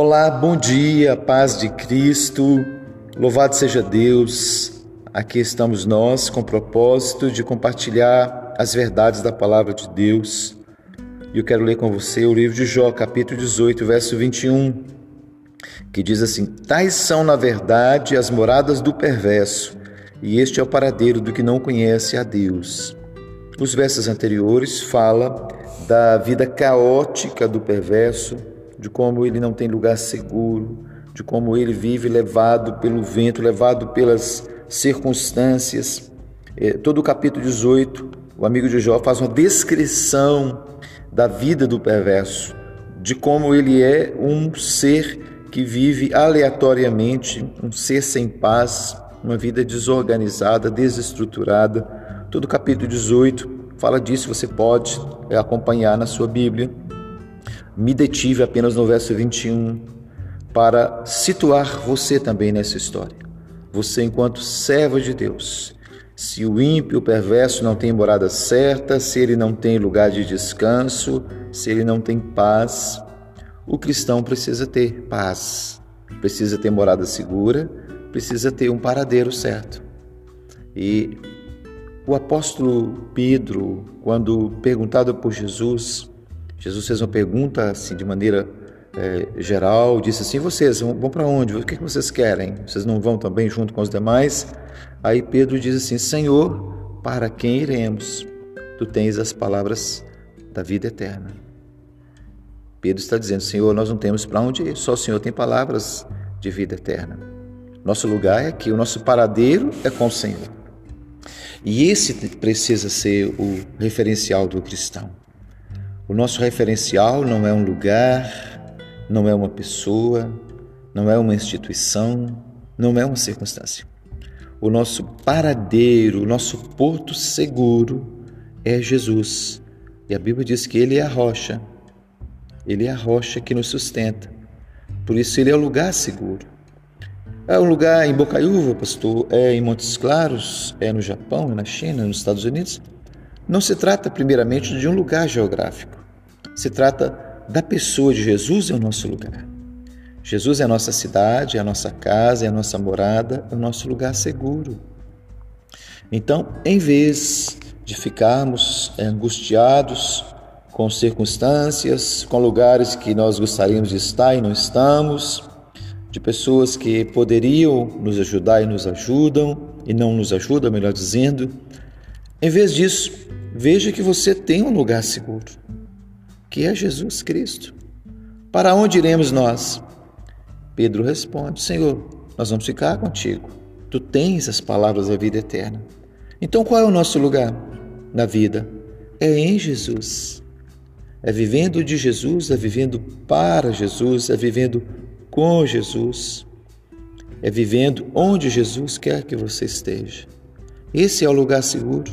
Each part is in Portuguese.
Olá, bom dia, paz de Cristo, louvado seja Deus. Aqui estamos nós com o propósito de compartilhar as verdades da palavra de Deus. E eu quero ler com você o livro de Jó, capítulo 18, verso 21, que diz assim: Tais são, na verdade, as moradas do perverso, e este é o paradeiro do que não conhece a Deus. Os versos anteriores fala da vida caótica do perverso, de como ele não tem lugar seguro, de como ele vive levado pelo vento, levado pelas circunstâncias. É, todo o capítulo 18, o amigo de Jó faz uma descrição da vida do perverso, de como ele é um ser que vive aleatoriamente, um ser sem paz, uma vida desorganizada, desestruturada. Todo o capítulo 18 fala disso, você pode acompanhar na sua Bíblia. Me detive apenas no verso 21 para situar você também nessa história. Você, enquanto servo de Deus, se o ímpio, o perverso não tem morada certa, se ele não tem lugar de descanso, se ele não tem paz, o cristão precisa ter paz, precisa ter morada segura, precisa ter um paradeiro certo. E o apóstolo Pedro, quando perguntado por Jesus, Jesus fez uma pergunta assim de maneira é, geral, disse assim: Vocês vão, para onde? O que, que vocês querem? Vocês não vão também junto com os demais? Aí Pedro diz assim: Senhor, para quem iremos? Tu tens as palavras da vida eterna. Pedro está dizendo: Senhor, nós não temos para onde ir, só o Senhor tem palavras de vida eterna. Nosso lugar é aqui, o nosso paradeiro é com o Senhor. E esse precisa ser o referencial do cristão. O nosso referencial não é um lugar, não é uma pessoa, não é uma instituição, não é uma circunstância. O nosso paradeiro, o nosso porto seguro é Jesus. E a Bíblia diz que Ele é a rocha. Ele é a rocha que nos sustenta. Por isso, Ele é o lugar seguro. É um lugar em Bocaiúva, pastor, é em Montes Claros, é no Japão, é na China, nos Estados Unidos. Não se trata primeiramente de um lugar geográfico. Se trata da pessoa de Jesus é o nosso lugar. Jesus é a nossa cidade, é a nossa casa, é a nossa morada, é o nosso lugar seguro. Então, em vez de ficarmos angustiados com circunstâncias, com lugares que nós gostaríamos de estar e não estamos, de pessoas que poderiam nos ajudar e nos ajudam e não nos ajudam, melhor dizendo. Em vez disso, veja que você tem um lugar seguro, que é Jesus Cristo. Para onde iremos nós? Pedro responde: Senhor, nós vamos ficar contigo. Tu tens as palavras da vida eterna. Então qual é o nosso lugar na vida? É em Jesus. É vivendo de Jesus, é vivendo para Jesus, é vivendo com Jesus, é vivendo onde Jesus quer que você esteja. Esse é o lugar seguro,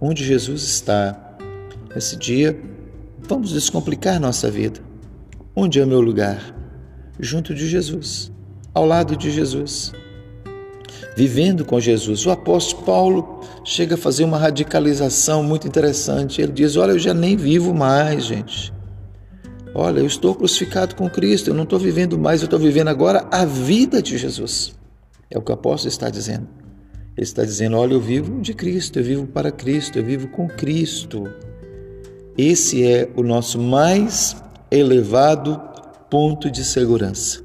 onde Jesus está. Nesse dia, vamos descomplicar nossa vida. Onde é o meu lugar? Junto de Jesus, ao lado de Jesus, vivendo com Jesus. O apóstolo Paulo chega a fazer uma radicalização muito interessante. Ele diz: Olha, eu já nem vivo mais, gente. Olha, eu estou crucificado com Cristo, eu não estou vivendo mais, eu estou vivendo agora a vida de Jesus. É o que o apóstolo está dizendo. Ele está dizendo: Olha, eu vivo de Cristo, eu vivo para Cristo, eu vivo com Cristo. Esse é o nosso mais elevado ponto de segurança.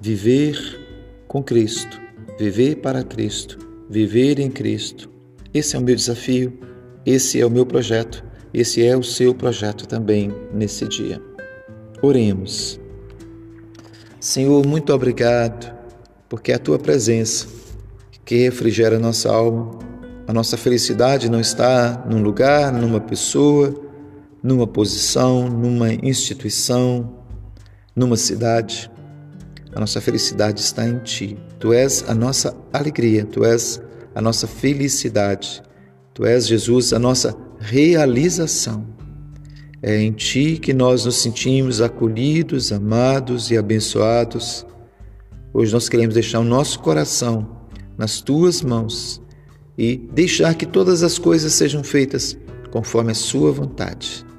Viver com Cristo, viver para Cristo, viver em Cristo. Esse é o meu desafio, esse é o meu projeto, esse é o seu projeto também nesse dia. Oremos. Senhor, muito obrigado, porque é a tua presença que refrigera a nossa alma. A nossa felicidade não está num lugar, numa pessoa, numa posição, numa instituição, numa cidade. A nossa felicidade está em Ti. Tu és a nossa alegria, Tu és a nossa felicidade. Tu és, Jesus, a nossa realização. É em Ti que nós nos sentimos acolhidos, amados e abençoados. Hoje nós queremos deixar o nosso coração nas Tuas mãos e deixar que todas as coisas sejam feitas conforme a Sua vontade.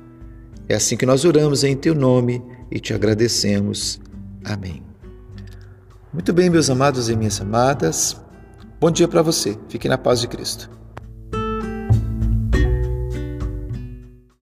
É assim que nós oramos em Teu nome e te agradecemos. Amém. Muito bem, meus amados e minhas amadas. Bom dia para você. Fique na paz de Cristo.